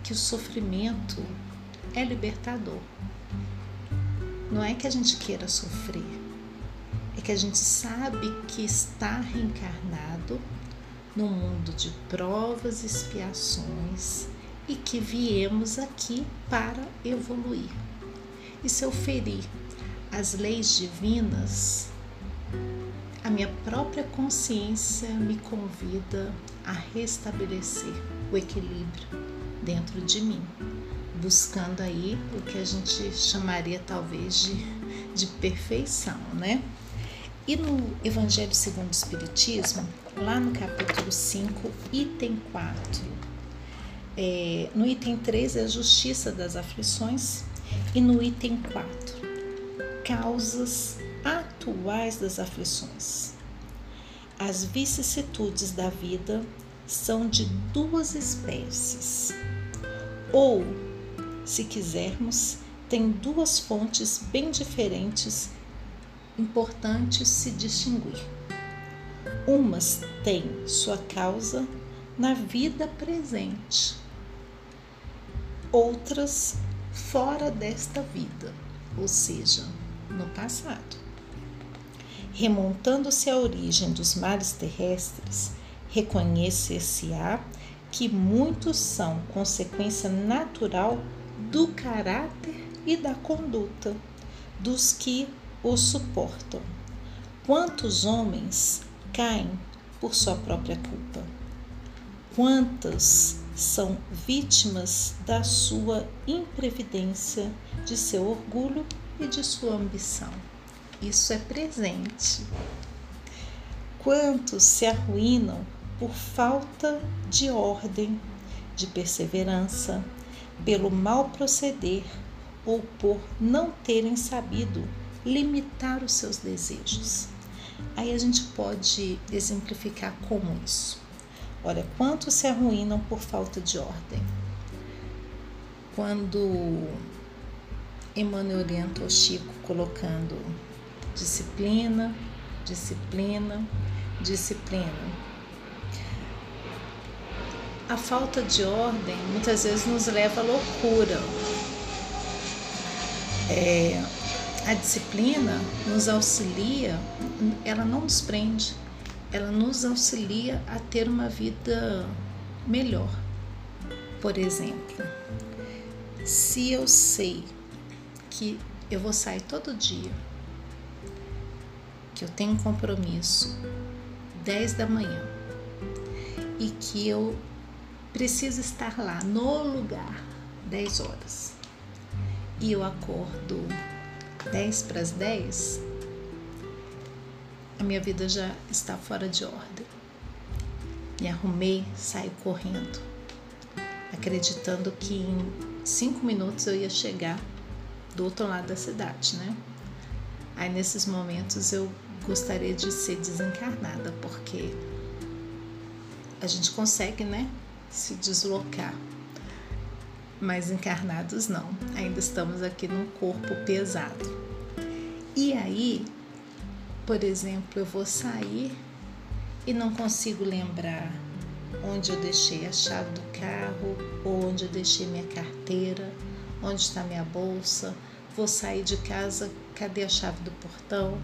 que o sofrimento é libertador. Não é que a gente queira sofrer, que a gente sabe que está reencarnado no mundo de provas e expiações e que viemos aqui para evoluir. E se eu ferir as leis divinas, a minha própria consciência me convida a restabelecer o equilíbrio dentro de mim, buscando aí o que a gente chamaria talvez de, de perfeição, né? E no Evangelho segundo o Espiritismo, lá no capítulo 5, item 4, é, no item 3 é a justiça das aflições, e no item 4, causas atuais das aflições. As vicissitudes da vida são de duas espécies, ou, se quisermos, tem duas fontes bem diferentes importante se distinguir. Umas têm sua causa na vida presente, outras fora desta vida, ou seja, no passado. Remontando-se à origem dos males terrestres, reconhecer-se-á que muitos são consequência natural do caráter e da conduta dos que o suportam. Quantos homens caem por sua própria culpa? Quantas são vítimas da sua imprevidência, de seu orgulho e de sua ambição? Isso é presente. Quantos se arruinam por falta de ordem, de perseverança, pelo mal proceder ou por não terem sabido limitar os seus desejos. Aí a gente pode exemplificar como isso. Olha, quantos se arruinam por falta de ordem? Quando Emmanuel o Chico colocando disciplina, disciplina, disciplina. A falta de ordem muitas vezes nos leva à loucura. É, a disciplina nos auxilia, ela não nos prende, ela nos auxilia a ter uma vida melhor. Por exemplo, se eu sei que eu vou sair todo dia, que eu tenho um compromisso 10 da manhã e que eu preciso estar lá no lugar 10 horas e eu acordo 10 para as 10, a minha vida já está fora de ordem. Me arrumei, saí correndo acreditando que em cinco minutos eu ia chegar do outro lado da cidade, né? Aí nesses momentos eu gostaria de ser desencarnada, porque a gente consegue, né, se deslocar. Mas encarnados não, ainda estamos aqui num corpo pesado. E aí, por exemplo, eu vou sair e não consigo lembrar onde eu deixei a chave do carro, ou onde eu deixei minha carteira, onde está minha bolsa, vou sair de casa, cadê a chave do portão?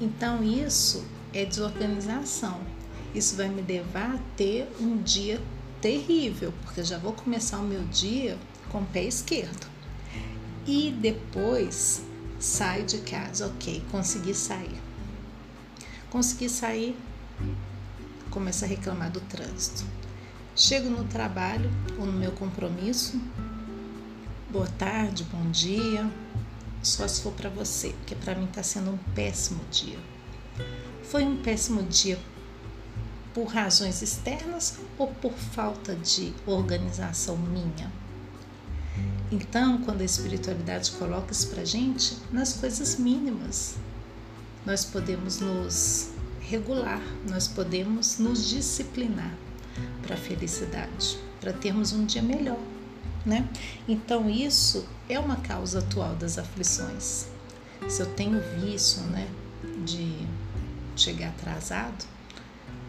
Então isso é desorganização. Isso vai me levar a ter um dia terrível, porque já vou começar o meu dia com o pé esquerdo. E depois saio de casa, ok, consegui sair. Consegui sair, começo a reclamar do trânsito. Chego no trabalho ou no meu compromisso, boa tarde, bom dia, só se for para você, porque para mim está sendo um péssimo dia. Foi um péssimo dia por razões externas ou por falta de organização minha? Então, quando a espiritualidade coloca isso para gente, nas coisas mínimas, nós podemos nos regular, nós podemos nos disciplinar para a felicidade, para termos um dia melhor, né? Então isso é uma causa atual das aflições. Se eu tenho vício, né, de chegar atrasado,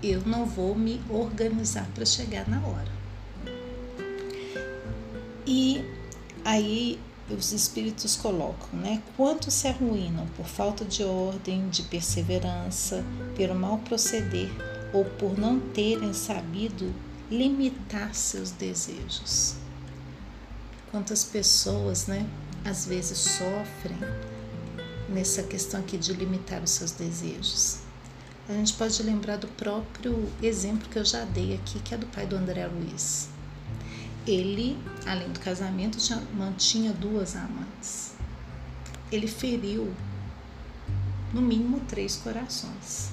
eu não vou me organizar para chegar na hora. E aí os espíritos colocam, né? Quantos se arruinam por falta de ordem, de perseverança, pelo mal proceder ou por não terem sabido limitar seus desejos. Quantas pessoas, né, às vezes sofrem nessa questão aqui de limitar os seus desejos. A gente pode lembrar do próprio exemplo que eu já dei aqui, que é do pai do André Luiz ele, além do casamento, já mantinha duas amantes. Ele feriu no mínimo três corações.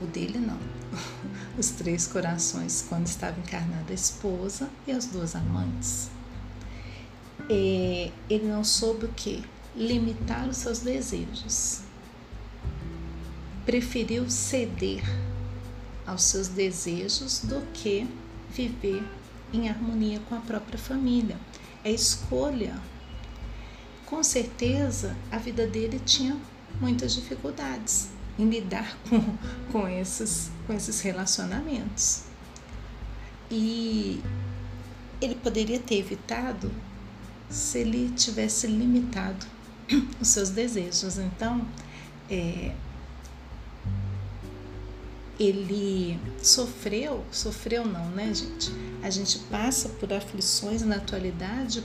O dele não. Os três corações quando estava encarnada a esposa e as duas amantes. Ele não soube o que? Limitar os seus desejos. Preferiu ceder aos seus desejos do que viver em harmonia com a própria família. É escolha. Com certeza, a vida dele tinha muitas dificuldades em lidar com, com, esses, com esses relacionamentos. E ele poderia ter evitado se ele tivesse limitado os seus desejos. Então, é, ele sofreu, sofreu não, né, gente? A gente passa por aflições na atualidade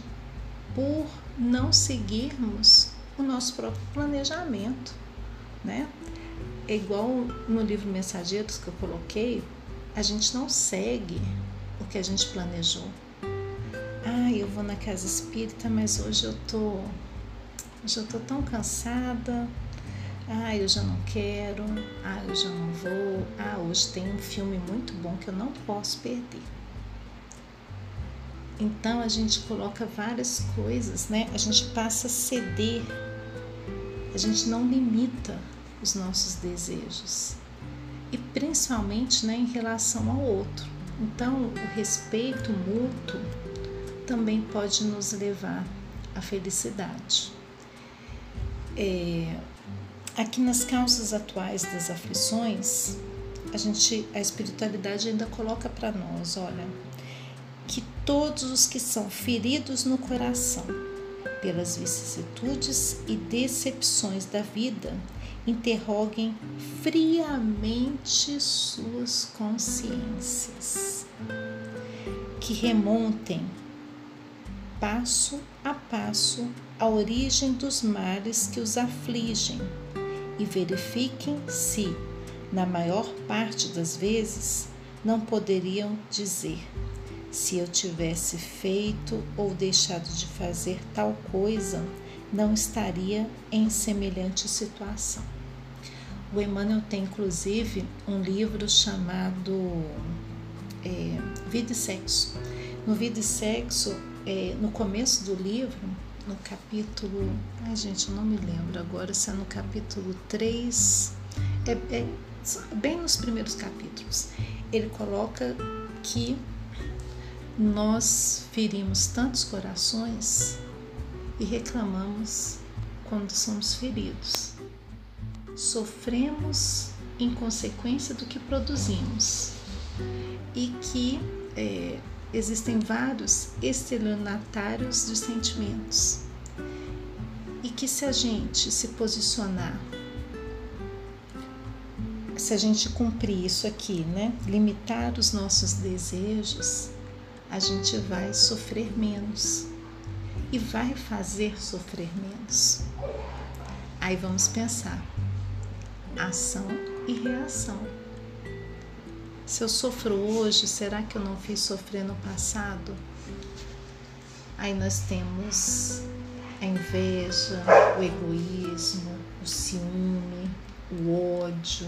por não seguirmos o nosso próprio planejamento, né? É igual no livro Mensageiros que eu coloquei, a gente não segue o que a gente planejou. Ah, eu vou na casa espírita, mas hoje eu tô, hoje eu tô tão cansada, ah, eu já não quero. Ah, eu já não vou. Ah, hoje tem um filme muito bom que eu não posso perder. Então a gente coloca várias coisas, né? A gente passa a ceder. A gente não limita os nossos desejos. E principalmente né, em relação ao outro. Então, o respeito mútuo também pode nos levar à felicidade. É, aqui nas causas atuais das aflições, a gente, a espiritualidade ainda coloca para nós, olha, que todos os que são feridos no coração pelas vicissitudes e decepções da vida interroguem friamente suas consciências, que remontem passo a passo a origem dos males que os afligem e verifiquem se, na maior parte das vezes, não poderiam dizer: se eu tivesse feito ou deixado de fazer tal coisa, não estaria em semelhante situação. O Emmanuel tem inclusive um livro chamado é, Vida e Sexo. No Vida e Sexo, é, no começo do livro, no capítulo. Ai, gente, não me lembro agora se é no capítulo 3. É, é bem nos primeiros capítulos. Ele coloca que nós ferimos tantos corações e reclamamos quando somos feridos. Sofremos em consequência do que produzimos e que é, existem vários estelionatários de sentimentos e que se a gente se posicionar, se a gente cumprir isso aqui, né, limitar os nossos desejos, a gente vai sofrer menos e vai fazer sofrer menos. Aí vamos pensar: ação e reação. Se eu sofro hoje, será que eu não fiz sofrer no passado? Aí nós temos a inveja, o egoísmo, o ciúme, o ódio,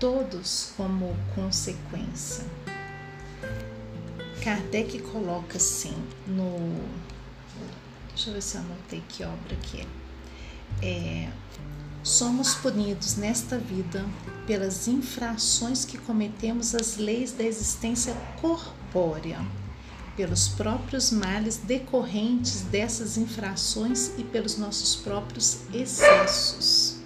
todos como consequência. Kardec coloca assim no. Deixa eu ver se eu anotei que obra que é. é somos punidos nesta vida pelas infrações que cometemos às leis da existência corpórea, pelos próprios males decorrentes dessas infrações e pelos nossos próprios excessos.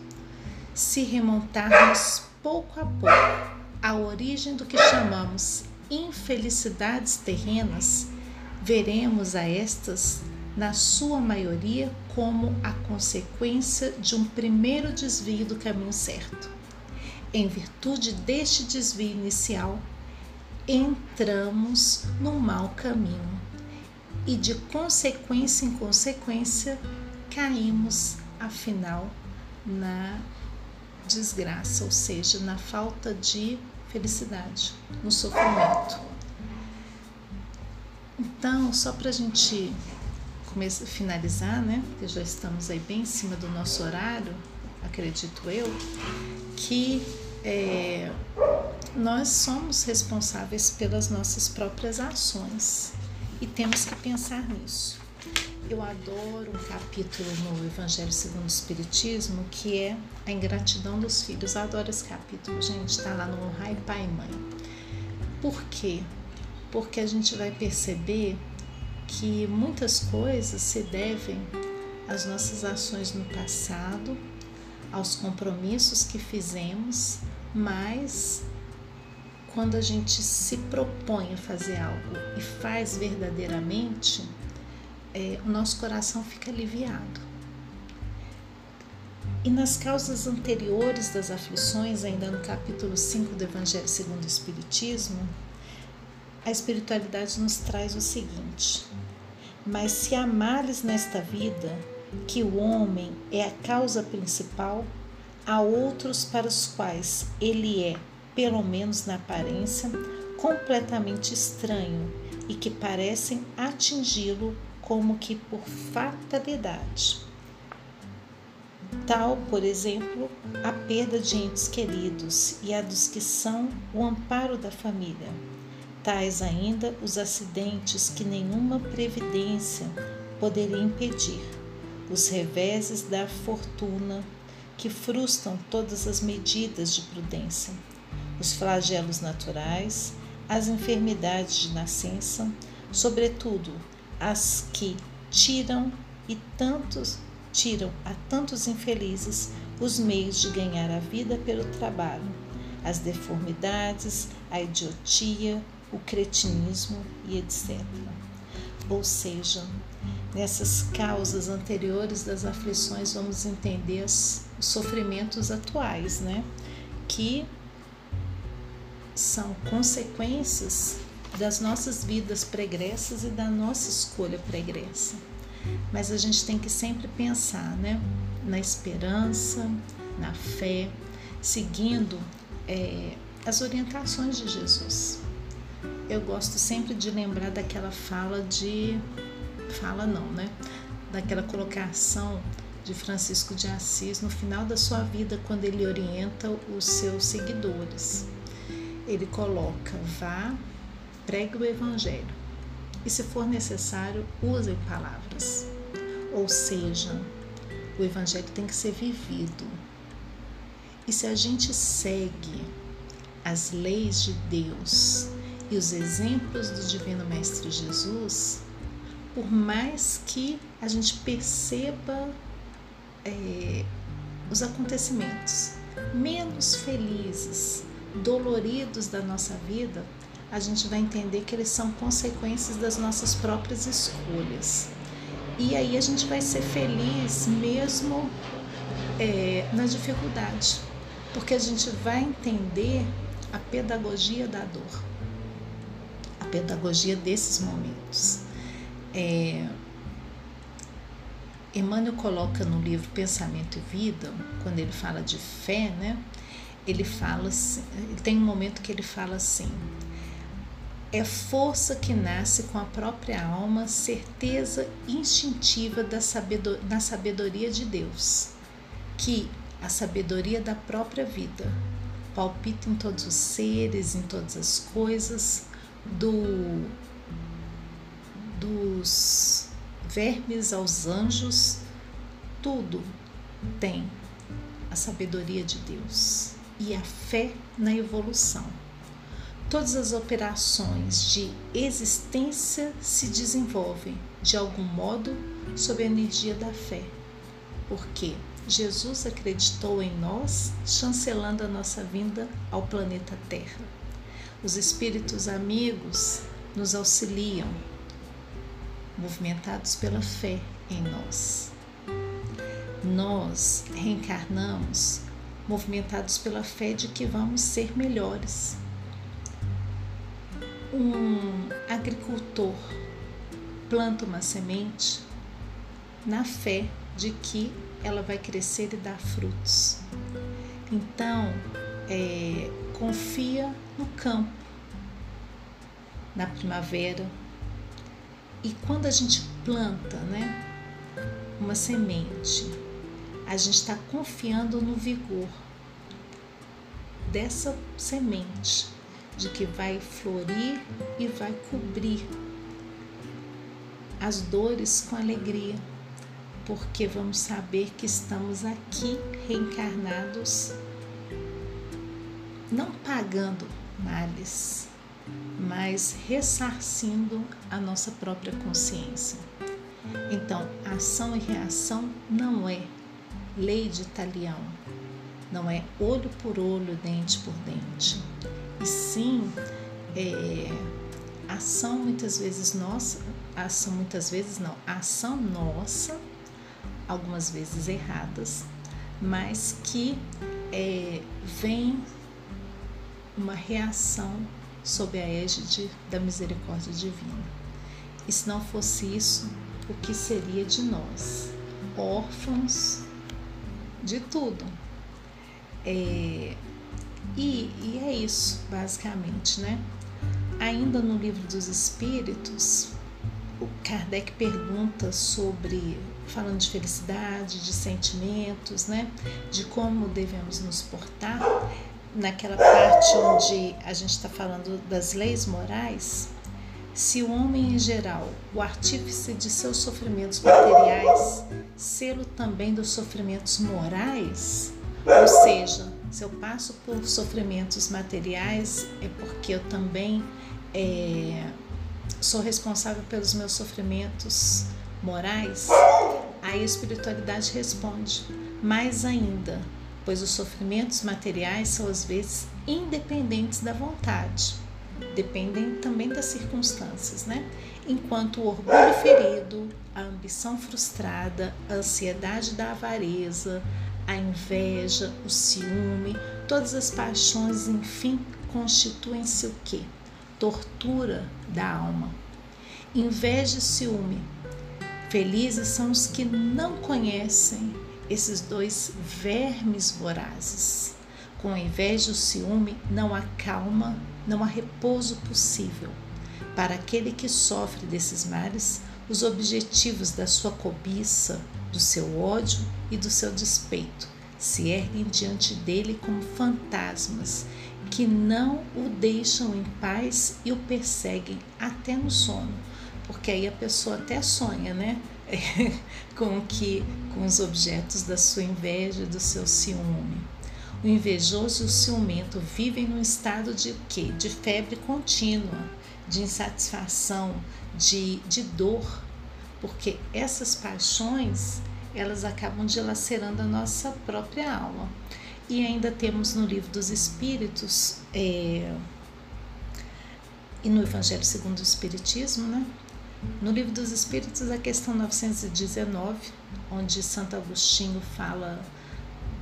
Se remontarmos pouco a pouco à origem do que chamamos infelicidades terrenas, veremos a estas, na sua maioria, como a consequência de um primeiro desvio do caminho certo. Em virtude deste desvio inicial, entramos no mau caminho e, de consequência em consequência, caímos, afinal, na desgraça, ou seja, na falta de felicidade, no sofrimento. Então, só para a gente começar, finalizar, né? Já estamos aí bem em cima do nosso horário, acredito eu, que é, nós somos responsáveis pelas nossas próprias ações e temos que pensar nisso. Eu adoro um capítulo no Evangelho segundo o Espiritismo que é a ingratidão dos filhos. Eu adoro esse capítulo, gente, está lá no Honrai Pai e Mãe. Por quê? Porque a gente vai perceber que muitas coisas se devem às nossas ações no passado, aos compromissos que fizemos, mas quando a gente se propõe a fazer algo e faz verdadeiramente, é, o nosso coração fica aliviado. E nas causas anteriores das aflições, ainda no capítulo 5 do Evangelho segundo o Espiritismo, a espiritualidade nos traz o seguinte: Mas se há males nesta vida, que o homem é a causa principal, há outros para os quais ele é, pelo menos na aparência, completamente estranho e que parecem atingi-lo como que por fatalidade. Tal, por exemplo, a perda de entes queridos e a dos que são o amparo da família. Tais ainda os acidentes que nenhuma previdência poderia impedir, os reveses da fortuna que frustram todas as medidas de prudência, os flagelos naturais, as enfermidades de nascença, sobretudo as que tiram e tantos tiram a tantos infelizes os meios de ganhar a vida pelo trabalho, as deformidades, a idiotia, o cretinismo e etc. Ou seja, nessas causas anteriores das aflições vamos entender os sofrimentos atuais, né? Que são consequências das nossas vidas pregressas e da nossa escolha pregressa. Mas a gente tem que sempre pensar, né? Na esperança, na fé, seguindo é, as orientações de Jesus. Eu gosto sempre de lembrar daquela fala de. Fala não, né? Daquela colocação de Francisco de Assis no final da sua vida, quando ele orienta os seus seguidores. Ele coloca: vá, pregue o Evangelho e, se for necessário, usem palavras. Ou seja, o Evangelho tem que ser vivido. E se a gente segue as leis de Deus e os exemplos do Divino Mestre Jesus, por mais que a gente perceba é, os acontecimentos menos felizes, doloridos da nossa vida, a gente vai entender que eles são consequências das nossas próprias escolhas. E aí a gente vai ser feliz mesmo é, na dificuldade, porque a gente vai entender a pedagogia da dor, pedagogia desses momentos. É, Emmanuel coloca no livro Pensamento e Vida, quando ele fala de fé, né? Ele fala assim, tem um momento que ele fala assim: é força que nasce com a própria alma, certeza instintiva da da sabedoria de Deus, que a sabedoria da própria vida palpita em todos os seres, em todas as coisas, do dos vermes aos anjos, tudo tem a sabedoria de Deus e a fé na evolução todas as operações de existência se desenvolvem, de algum modo, sob a energia da fé. Porque Jesus acreditou em nós, chancelando a nossa vinda ao planeta Terra. Os espíritos amigos nos auxiliam, movimentados pela fé em nós. Nós reencarnamos movimentados pela fé de que vamos ser melhores, um agricultor planta uma semente na fé de que ela vai crescer e dar frutos. Então, é, confia no campo, na primavera. E quando a gente planta né, uma semente, a gente está confiando no vigor dessa semente de que vai florir e vai cobrir as dores com alegria, porque vamos saber que estamos aqui reencarnados, não pagando males, mas ressarcindo a nossa própria consciência. Então, ação e reação não é lei de talião, não é olho por olho, dente por dente e sim é, ação muitas vezes nossa, ação muitas vezes não, ação nossa, algumas vezes erradas, mas que é, vem uma reação sob a égide da misericórdia divina. E se não fosse isso, o que seria de nós? Órfãos de tudo. É, e, e é isso, basicamente, né? Ainda no livro dos Espíritos, o Kardec pergunta sobre, falando de felicidade, de sentimentos, né? De como devemos nos portar. Naquela parte onde a gente está falando das leis morais, se o homem em geral, o artífice de seus sofrimentos materiais, selo também dos sofrimentos morais, ou seja, se eu passo por sofrimentos materiais, é porque eu também é, sou responsável pelos meus sofrimentos morais. Aí a espiritualidade responde: mais ainda, pois os sofrimentos materiais são às vezes independentes da vontade, dependem também das circunstâncias, né? Enquanto o orgulho ferido, a ambição frustrada, a ansiedade da avareza, a inveja, o ciúme, todas as paixões, enfim, constituem-se o quê? Tortura da alma. Inveja e ciúme. Felizes são os que não conhecem esses dois vermes vorazes. Com a inveja e o ciúme não há calma, não há repouso possível. Para aquele que sofre desses males, os objetivos da sua cobiça, do seu ódio e do seu despeito se erguem diante dele como fantasmas que não o deixam em paz e o perseguem até no sono, porque aí a pessoa até sonha, né? com que com os objetos da sua inveja, do seu ciúme. O invejoso e o ciumento vivem num estado de quê? De febre contínua, de insatisfação, de, de dor, porque essas paixões elas acabam dilacerando a nossa própria alma. E ainda temos no livro dos Espíritos é, e no Evangelho segundo o Espiritismo, né? No livro dos Espíritos, a questão 919, onde Santo Agostinho fala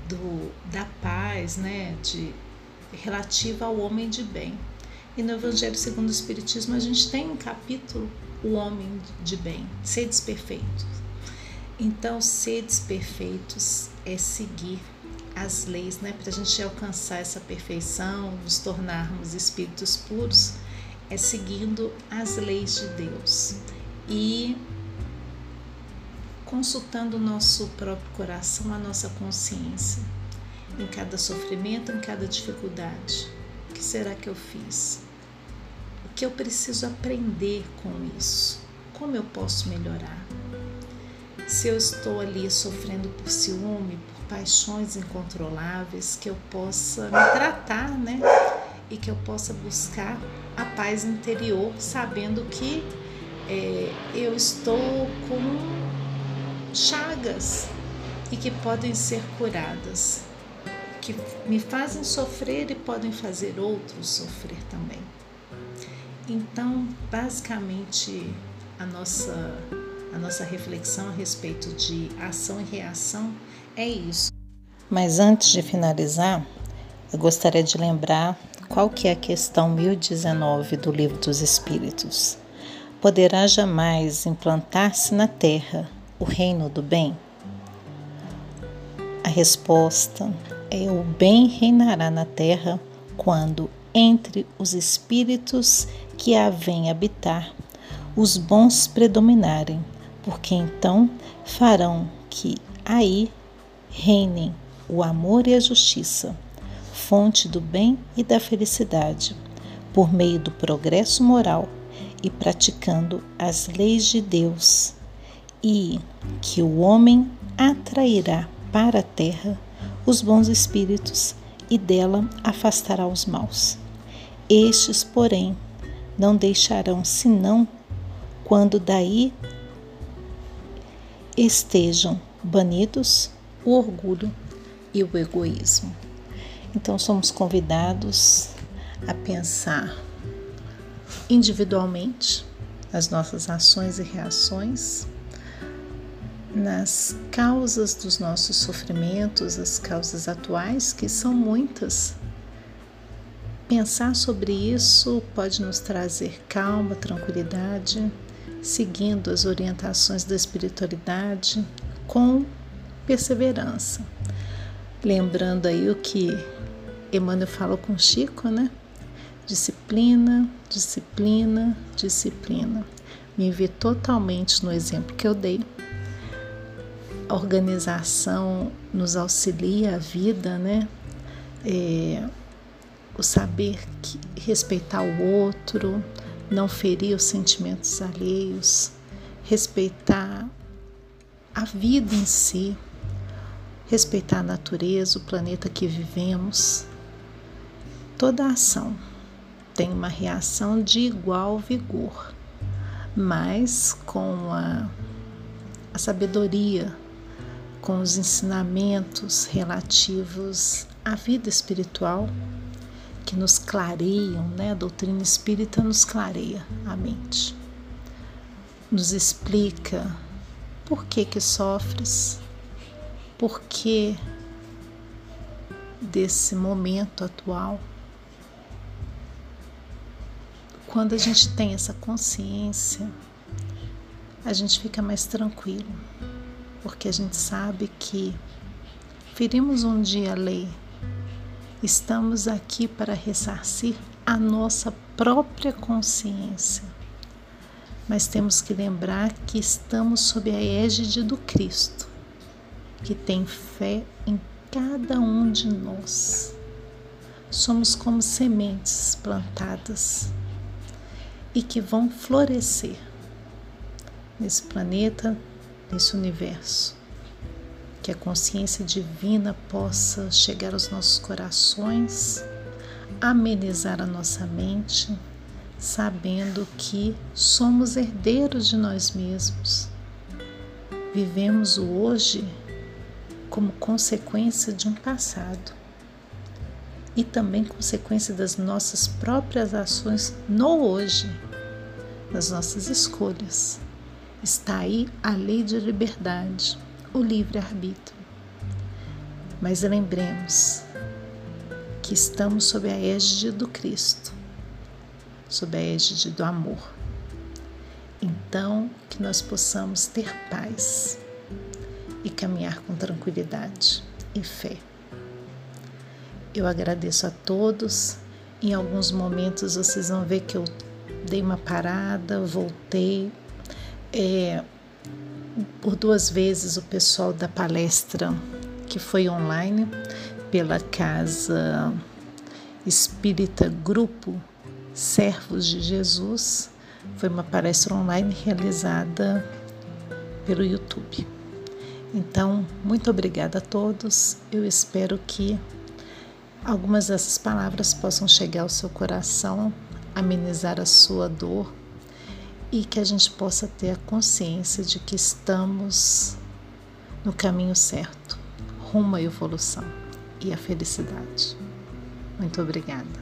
do, da paz, né, de, relativa ao homem de bem. E no Evangelho segundo o Espiritismo, a gente tem um capítulo, o homem de bem, seres perfeitos. Então, seres perfeitos é seguir as leis, né? Para a gente alcançar essa perfeição, nos tornarmos espíritos puros, é seguindo as leis de Deus e consultando o nosso próprio coração, a nossa consciência, em cada sofrimento, em cada dificuldade. O que será que eu fiz? O que eu preciso aprender com isso? Como eu posso melhorar? Se eu estou ali sofrendo por ciúme, por paixões incontroláveis, que eu possa me tratar, né? E que eu possa buscar a paz interior, sabendo que é, eu estou com chagas e que podem ser curadas, que me fazem sofrer e podem fazer outros sofrer também. Então, basicamente, a nossa a nossa reflexão a respeito de ação e reação é isso. Mas antes de finalizar, eu gostaria de lembrar qual que é a questão 1019 do Livro dos Espíritos. Poderá jamais implantar-se na terra o reino do bem? A resposta é: o bem reinará na terra quando entre os espíritos que a vêm habitar os bons predominarem porque então farão que aí reinem o amor e a justiça, fonte do bem e da felicidade, por meio do progresso moral e praticando as leis de Deus, e que o homem atrairá para a terra os bons espíritos e dela afastará os maus. Estes, porém, não deixarão senão quando daí estejam banidos o orgulho e o egoísmo. Então, somos convidados a pensar individualmente as nossas ações e reações, nas causas dos nossos sofrimentos, as causas atuais, que são muitas. Pensar sobre isso pode nos trazer calma, tranquilidade seguindo as orientações da espiritualidade com perseverança. Lembrando aí o que Emmanuel falou com Chico, né? Disciplina, disciplina, disciplina. Me vi totalmente no exemplo que eu dei. A organização nos auxilia a vida, né? É, o saber que, respeitar o outro, não ferir os sentimentos alheios, respeitar a vida em si, respeitar a natureza, o planeta que vivemos. Toda ação tem uma reação de igual vigor, mas com a, a sabedoria, com os ensinamentos relativos à vida espiritual que nos clareiam, né? A doutrina espírita nos clareia a mente. Nos explica por que que sofres, por que desse momento atual. Quando a gente tem essa consciência, a gente fica mais tranquilo, porque a gente sabe que ferimos um dia a lei, estamos aqui para ressarcir a nossa própria consciência. Mas temos que lembrar que estamos sob a égide do Cristo, que tem fé em cada um de nós. Somos como sementes plantadas e que vão florescer nesse planeta, nesse universo. Que a consciência divina possa chegar aos nossos corações, amenizar a nossa mente, sabendo que somos herdeiros de nós mesmos. Vivemos o hoje como consequência de um passado e também consequência das nossas próprias ações no hoje, das nossas escolhas. Está aí a lei de liberdade, o livre-arbítrio. Mas lembremos que estamos sob a égide do Cristo, sob a égide do amor. Então, que nós possamos ter paz e caminhar com tranquilidade e fé. Eu agradeço a todos. Em alguns momentos vocês vão ver que eu dei uma parada, voltei. É, por duas vezes o pessoal da palestra que foi online pela Casa Espírita Grupo Servos de Jesus. Foi uma palestra online realizada pelo YouTube. Então, muito obrigada a todos. Eu espero que algumas dessas palavras possam chegar ao seu coração, amenizar a sua dor e que a gente possa ter a consciência de que estamos no caminho certo, rumo à evolução e à felicidade. Muito obrigada.